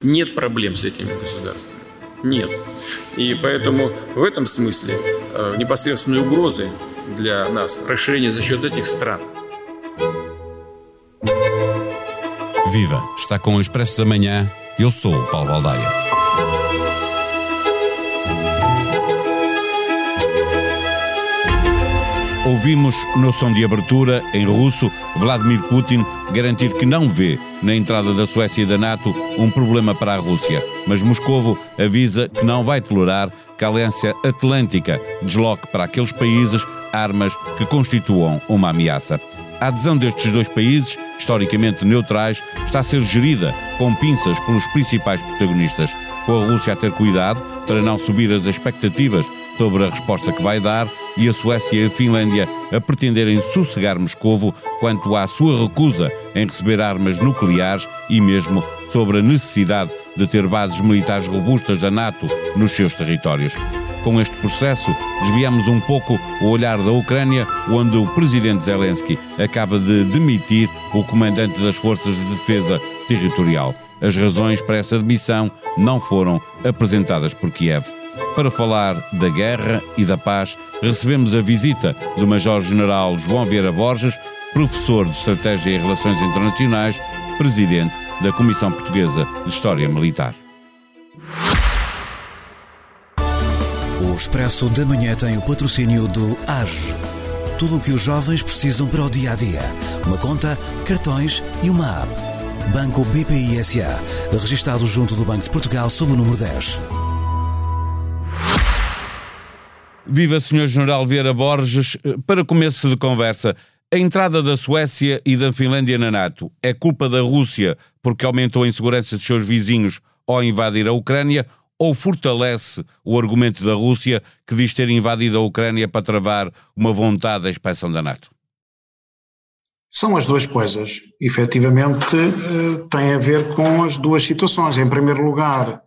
Нет проблем с этими государствами. Нет. И поэтому в этом смысле э, непосредственной угрозой для нас расширение за счет этих стран. Viva! Está com o Expresso da Manhã. Eu sou o Paulo Baldaia. Ouvimos no som de abertura, em russo, Vladimir Putin garantir que não vê na entrada da Suécia e da NATO um problema para a Rússia, mas Moscovo avisa que não vai tolerar que a Aliança Atlântica desloque para aqueles países armas que constituam uma ameaça. A adesão destes dois países, historicamente neutrais, está a ser gerida com pinças pelos principais protagonistas, com a Rússia a ter cuidado para não subir as expectativas sobre a resposta que vai dar e a Suécia e a Finlândia a pretenderem sossegar Moscovo quanto à sua recusa em receber armas nucleares e mesmo sobre a necessidade de ter bases militares robustas da NATO nos seus territórios. Com este processo, desviamos um pouco o olhar da Ucrânia, onde o presidente Zelensky acaba de demitir o comandante das Forças de Defesa Territorial. As razões para essa demissão não foram apresentadas por Kiev. Para falar da guerra e da paz, recebemos a visita do Major-General João Vieira Borges, professor de Estratégia e Relações Internacionais, presidente da Comissão Portuguesa de História Militar. O Expresso da Manhã tem o patrocínio do AGE. Tudo o que os jovens precisam para o dia a dia. Uma conta, cartões e uma app. Banco BPI SA, registado junto do Banco de Portugal sob o número 10. Viva Sr. General Vieira Borges. Para começo de conversa, a entrada da Suécia e da Finlândia na NATO é culpa da Rússia porque aumentou a insegurança dos seus vizinhos ao invadir a Ucrânia ou fortalece o argumento da Rússia que diz ter invadido a Ucrânia para travar uma vontade da expansão da NATO? São as duas coisas. Efetivamente, eh, tem a ver com as duas situações. Em primeiro lugar,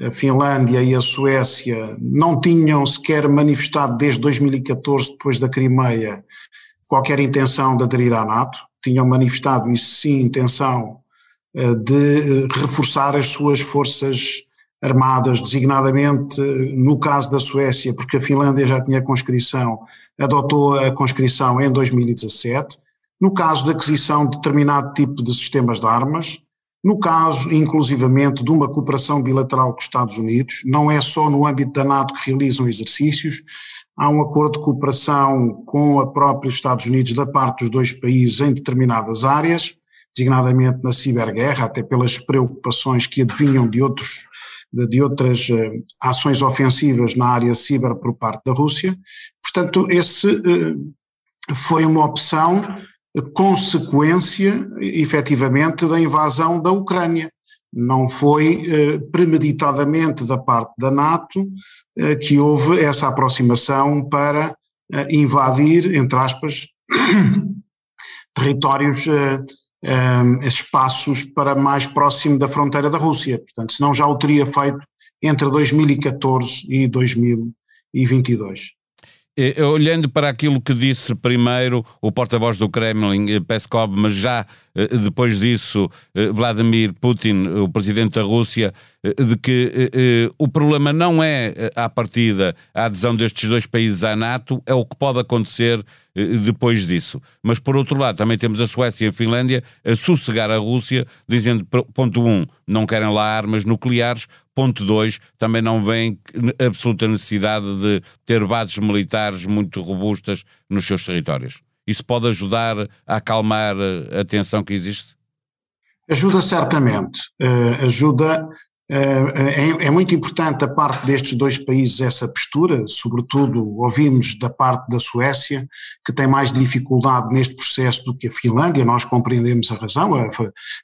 a Finlândia e a Suécia não tinham sequer manifestado desde 2014, depois da Crimeia, qualquer intenção de aderir à NATO, tinham manifestado, isso sim, intenção eh, de eh, reforçar as suas forças armadas, designadamente no caso da Suécia, porque a Finlândia já tinha conscrição, adotou a conscrição em 2017, no caso da aquisição de determinado tipo de sistemas de armas, no caso, inclusivamente, de uma cooperação bilateral com os Estados Unidos, não é só no âmbito da NATO que realizam exercícios, há um acordo de cooperação com a própria Estados Unidos da parte dos dois países em determinadas áreas, designadamente na ciberguerra, até pelas preocupações que adivinham de, outros, de outras uh, ações ofensivas na área ciber por parte da Rússia. Portanto, esse uh, foi uma opção consequência, efetivamente, da invasão da Ucrânia. Não foi eh, premeditadamente da parte da NATO eh, que houve essa aproximação para eh, invadir, entre aspas, territórios, eh, eh, espaços para mais próximo da fronteira da Rússia. Portanto, senão já o teria feito entre 2014 e 2022. Eh, olhando para aquilo que disse primeiro o porta-voz do Kremlin, eh, Peskov, mas já eh, depois disso Vladimir Putin, o presidente da Rússia, de que o problema não é à partida a adesão destes dois países à NATO, é o que pode acontecer depois disso. Mas por outro lado, também temos a Suécia e a Finlândia a sossegar a Rússia, dizendo, ponto 1, um, não querem lá armas nucleares, Ponto 2, também não vem absoluta necessidade de ter bases militares muito robustas nos seus territórios. Isso pode ajudar a acalmar a tensão que existe? Ajuda certamente. Uh, ajuda é, é, muito importante da parte destes dois países essa postura, sobretudo ouvimos da parte da Suécia, que tem mais dificuldade neste processo do que a Finlândia, nós compreendemos a razão, a,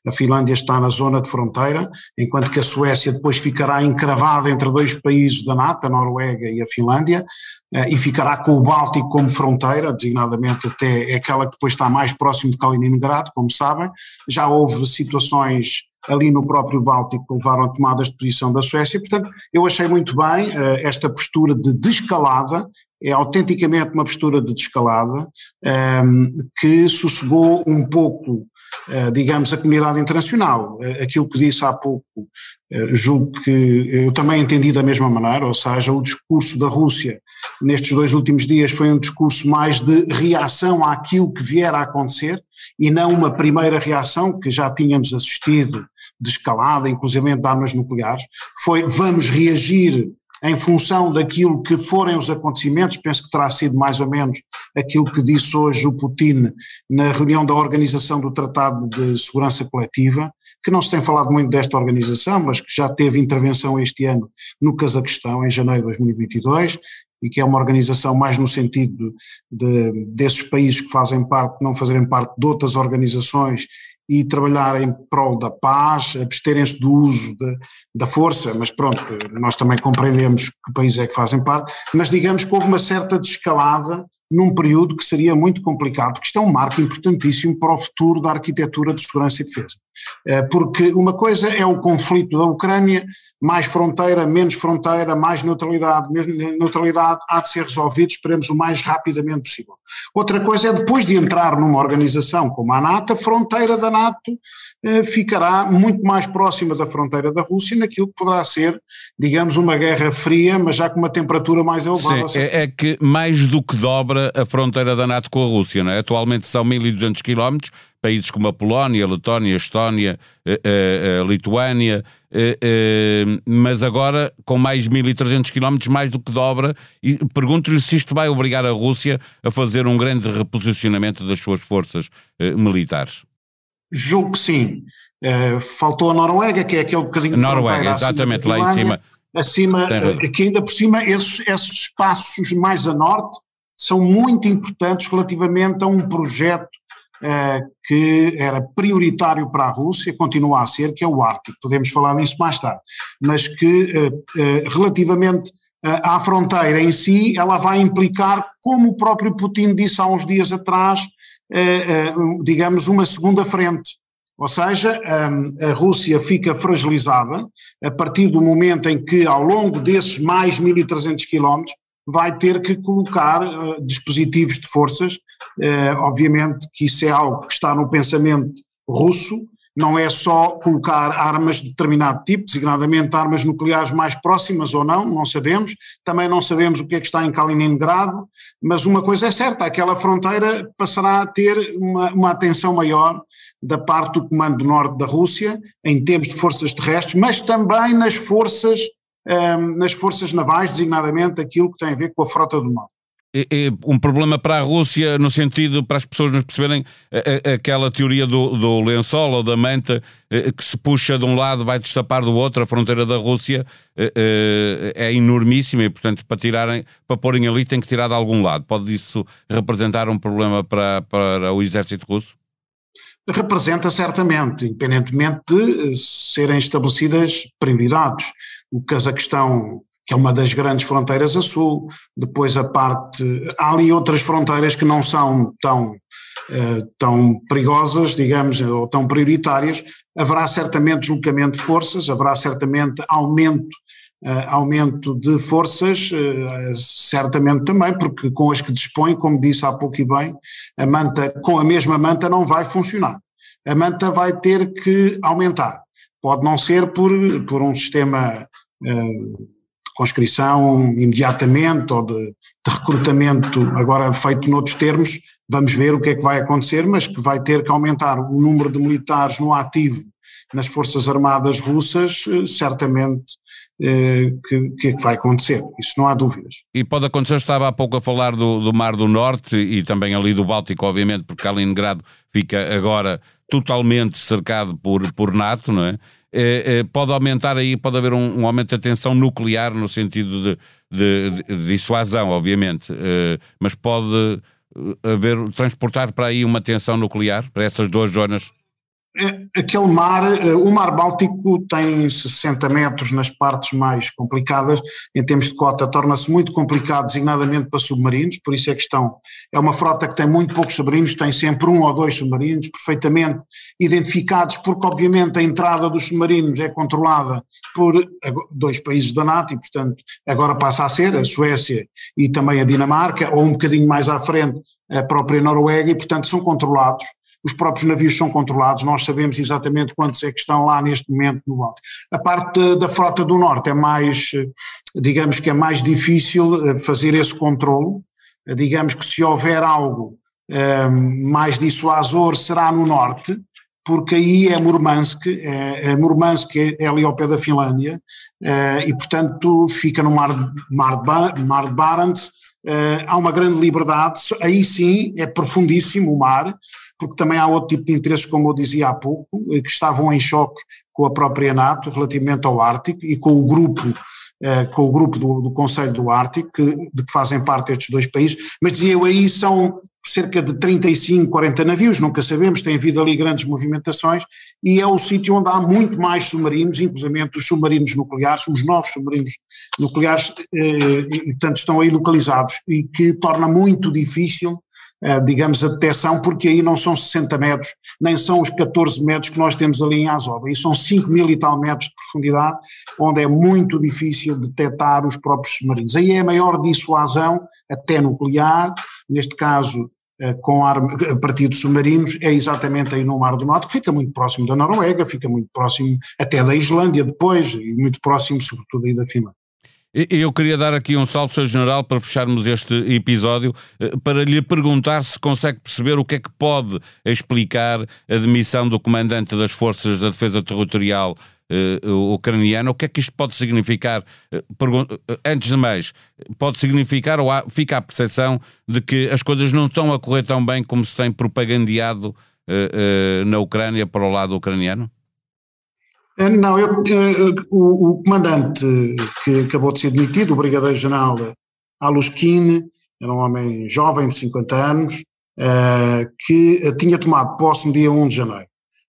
a Finlândia está na zona de fronteira, enquanto que a Suécia depois ficará encravada entre dois países da NATO, a Noruega e a Finlândia, eh, e ficará com o Báltico como fronteira, designadamente até é aquela que depois está mais próximo de Kaliningrado, como sabem, já houve situações ali no próprio Báltico levaram tomadas de posição da Suécia. Portanto, eu achei muito bem uh, esta postura de descalada, é autenticamente uma postura de descalada, ehm, que sossegou um pouco digamos, a comunidade internacional. Aquilo que disse há pouco, julgo que eu também entendi da mesma maneira, ou seja, o discurso da Rússia nestes dois últimos dias foi um discurso mais de reação àquilo que vier a acontecer e não uma primeira reação que já tínhamos assistido de escalada, inclusive de armas nucleares, foi vamos reagir em função daquilo que forem os acontecimentos, penso que terá sido mais ou menos aquilo que disse hoje o Putin na reunião da Organização do Tratado de Segurança Coletiva, que não se tem falado muito desta organização, mas que já teve intervenção este ano no Cazaquistão, em janeiro de 2022, e que é uma organização mais no sentido de, desses países que fazem parte, não fazerem parte de outras organizações e trabalhar em prol da paz, absterem-se do uso de, da força, mas pronto, nós também compreendemos que países é que fazem parte, mas digamos que houve uma certa descalada num período que seria muito complicado, porque isto é um marco importantíssimo para o futuro da arquitetura de segurança e defesa. Eh, porque uma coisa é o conflito da Ucrânia, mais fronteira, menos fronteira, mais neutralidade, menos neutralidade, há de ser resolvido, esperemos o mais rapidamente possível. Outra coisa é depois de entrar numa organização como a NATO, a fronteira da NATO eh, ficará muito mais próxima da fronteira da Rússia, naquilo que poderá ser, digamos, uma guerra fria, mas já com uma temperatura mais elevada. Sim, é, é que mais do que dobra a fronteira da NATO com a Rússia, não é? Atualmente são 1.200 quilómetros, países como a Polónia, a Letónia, a Estónia, a, a, a Lituânia, a, mas agora com mais 1.300 quilómetros, mais do que dobra, e pergunto-lhe se isto vai obrigar a Rússia a fazer um grande reposicionamento das suas forças eh, militares. Julgo que sim. Uh, faltou a Noruega, que é aquele bocadinho Noruega, exatamente, lá em cima. Acima, que ainda por cima, esses, esses espaços mais a norte são muito importantes relativamente a um projeto eh, que era prioritário para a Rússia, continua a ser, que é o Ártico, podemos falar nisso mais tarde, mas que eh, eh, relativamente à fronteira em si, ela vai implicar, como o próprio Putin disse há uns dias atrás, digamos, uma segunda frente. Ou seja, a Rússia fica fragilizada a partir do momento em que, ao longo desses mais 1.300 quilómetros, vai ter que colocar dispositivos de forças. Uh, obviamente que isso é algo que está no pensamento russo, não é só colocar armas de determinado tipo, designadamente armas nucleares mais próximas ou não, não sabemos. Também não sabemos o que é que está em Kaliningrado, mas uma coisa é certa: aquela fronteira passará a ter uma, uma atenção maior da parte do Comando do Norte da Rússia, em termos de forças terrestres, mas também nas forças Ehm, nas forças navais, designadamente aquilo que tem a ver com a frota do mar. É, um problema para a Rússia no sentido para as pessoas nos perceberem aquela teoria do, do lençol ou da manta eh, que se puxa de um lado vai destapar do outro a fronteira da Rússia eh, eh, é enormíssima e portanto para tirarem para porem ali tem que tirar de algum lado. Pode isso representar um problema para, para o exército russo? Representa certamente, independentemente de serem estabelecidas prioridades. O Cazaquistão, que é uma das grandes fronteiras a sul, depois a parte. Há ali outras fronteiras que não são tão, uh, tão perigosas, digamos, ou tão prioritárias. Haverá certamente deslocamento de forças, haverá certamente aumento. Uh, aumento de forças, uh, certamente também, porque com as que dispõe, como disse há pouco e bem, a manta, com a mesma manta não vai funcionar. A manta vai ter que aumentar. Pode não ser por, por um sistema de conscrição imediatamente ou de, de, recrutamento agora feito noutros termos, vamos ver o que é que vai acontecer, mas que vai ter que aumentar o número de militares no ativo nas Forças Armadas russas, eh, certamente eh, que, que, vai acontecer, isso não há dúvidas. E pode acontecer, estava há pouco a falar do, do Mar do Norte e também ali do Báltico, obviamente, porque Kaliningrado fica agora totalmente cercado por, por NATO, não é? Eh, eh, pode aumentar aí, pode haver um, um, aumento da tensão nuclear no sentido de, de, de dissuasão, obviamente, eh, mas pode haver, transportar para aí uma tensão nuclear, para essas duas zonas aquele mar, eh, o mar Báltico tem 60 metros nas partes mais complicadas, em termos de cota torna-se muito complicado designadamente para submarinos, por isso é que estão, é uma frota que tem muito poucos submarinos, tem sempre um ou dois submarinos perfeitamente identificados, porque obviamente a entrada dos submarinos é controlada por dois países da NATO e portanto agora passa a ser a Suécia e também a Dinamarca, ou um bocadinho mais à frente a própria Noruega e portanto são controlados os próprios navios são controlados, nós sabemos exatamente quantos é que estão lá neste momento no Báltico. A parte da frota do Norte é mais, digamos que é mais difícil eh, fazer esse controle, digamos que se houver algo um, mais dissuasor será no Norte, porque aí é Murmansk, é, é Murmansk é ali ao pé da Finlândia, é, e portanto fica no mar, mar, mar de Barents, é, há uma grande liberdade, aí sim é profundíssimo o mar, porque também há outro tipo de interesses, como eu dizia há pouco, eh, que estavam em choque com a própria NATO relativamente ao Ártico e com o grupo com o grupo do, do Conselho do Ártico, que, de que fazem parte estes dois países, mas dizia eu aí são cerca de 35, 40 navios, nunca sabemos, tem havido ali grandes movimentações, e é o sítio onde há muito mais submarinos, inclusive os submarinos nucleares, os novos submarinos nucleares, eh, e portanto estão aí localizados, e que torna muito difícil eh, digamos, a detecção, porque aí não são 60 metros, nem são os 14 metros que nós temos ali em Azov, aí são 5 mil e tal metros de profundidade, onde é muito difícil detectar os próprios submarinos. Aí é a maior dissuasão, até nuclear, neste caso com arma, a partir de submarinos, é exatamente aí no Mar do Norte, que fica muito próximo da Noruega, fica muito próximo até da Islândia depois, e muito próximo sobretudo aí da Finlândia. Eu queria dar aqui um salto, Sr. General, para fecharmos este episódio, eh, para lhe perguntar se consegue perceber o que é que pode explicar a demissão do comandante das Forças da Defesa Territorial uh, ucraniana. O que é que isto pode significar? Uh, antes de mais, pode significar ou há, fica a percepção de que as coisas não estão a correr tão bem como se tem propagandeado uh, na Ucrânia para o lado ucraniano? Eh, não, eu, eh, o, o, comandante que acabou de ser demitido, o brigadeiro-general Aluskin, era um homem jovem de 50 anos, que tinha tomado posse no dia 1 de janeiro.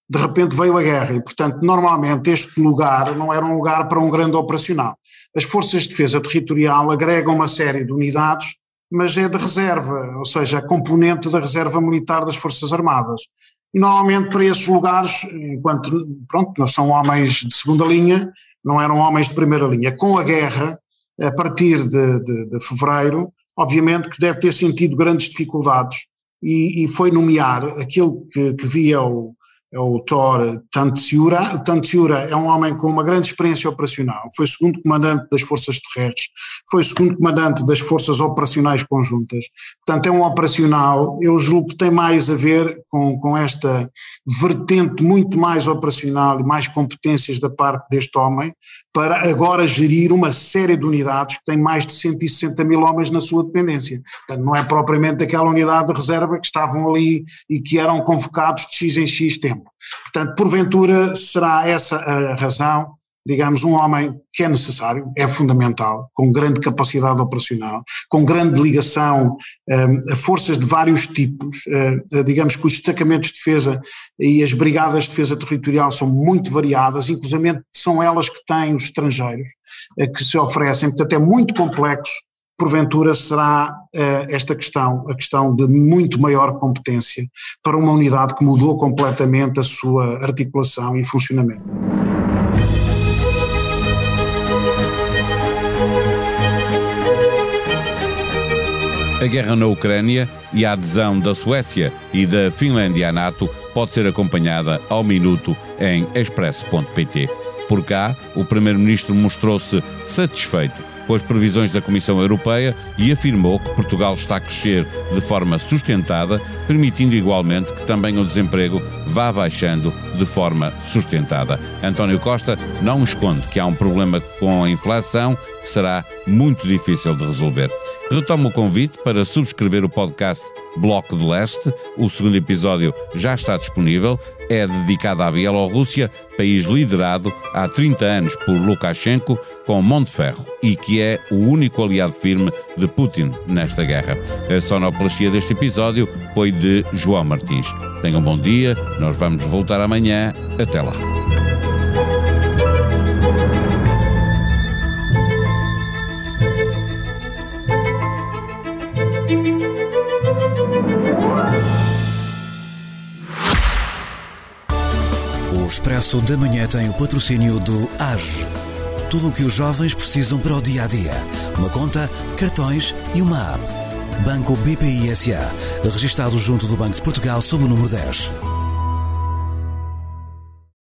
De repente veio a guerra e, portanto, normalmente este lugar não era um lugar para um grande operacional. As forças de defesa territorial agregam uma série de unidades, mas é de reserva, ou seja, componente da reserva militar das Forças Armadas. E normalmente para esses lugares, enquanto, pronto, não são homens de segunda linha, não eram homens de primeira linha. Com a guerra, a partir de, de, de fevereiro, obviamente que deve ter sentido grandes dificuldades e, e foi nomear aquele que, que via o, é o Thor Tantsiura. Tantsiura é um homem com uma grande experiência operacional, foi segundo comandante das forças terrestres, foi segundo comandante das forças operacionais conjuntas, portanto é um operacional, eu julgo que tem mais a ver com, com esta vertente muito mais operacional e mais competências da parte deste homem, para agora gerir uma série de unidades que tem mais de 160 mil homens na sua dependência. Portanto, não é propriamente aquela unidade de reserva que estavam ali e que eram convocados de X em X tempo. Portanto, porventura será essa a razão? Digamos, um homem que é necessário, é fundamental, com grande capacidade operacional, com grande ligação um, a forças de vários tipos, uh, digamos que os destacamentos de defesa e as brigadas de defesa territorial são muito variadas, inclusive são elas que têm os estrangeiros uh, que se oferecem, portanto é muito complexo. Porventura será esta questão, a questão de muito maior competência para uma unidade que mudou completamente a sua articulação e funcionamento. A guerra na Ucrânia e a adesão da Suécia e da Finlândia à NATO pode ser acompanhada ao minuto em expresso.pt. Por cá, o Primeiro-Ministro mostrou-se satisfeito com as previsões da Comissão Europeia e afirmou que Portugal está a crescer de forma sustentada, permitindo igualmente que também o desemprego vá baixando de forma sustentada. António Costa não esconde que há um problema com a inflação que será muito difícil de resolver. Retomo o convite para subscrever o podcast Bloco de Leste. O segundo episódio já está disponível. É dedicado à Bielorrússia, país liderado há 30 anos por Lukashenko, com mão de ferro e que é o único aliado firme de Putin nesta guerra. A sonoplastia deste episódio foi de João Martins. Tenham um bom dia, nós vamos voltar amanhã. Até lá. Expresso da Manhã tem o patrocínio do AGE. Tudo o que os jovens precisam para o dia a dia. Uma conta, cartões e uma app. Banco BPI SA, registado junto do Banco de Portugal sob o número 10.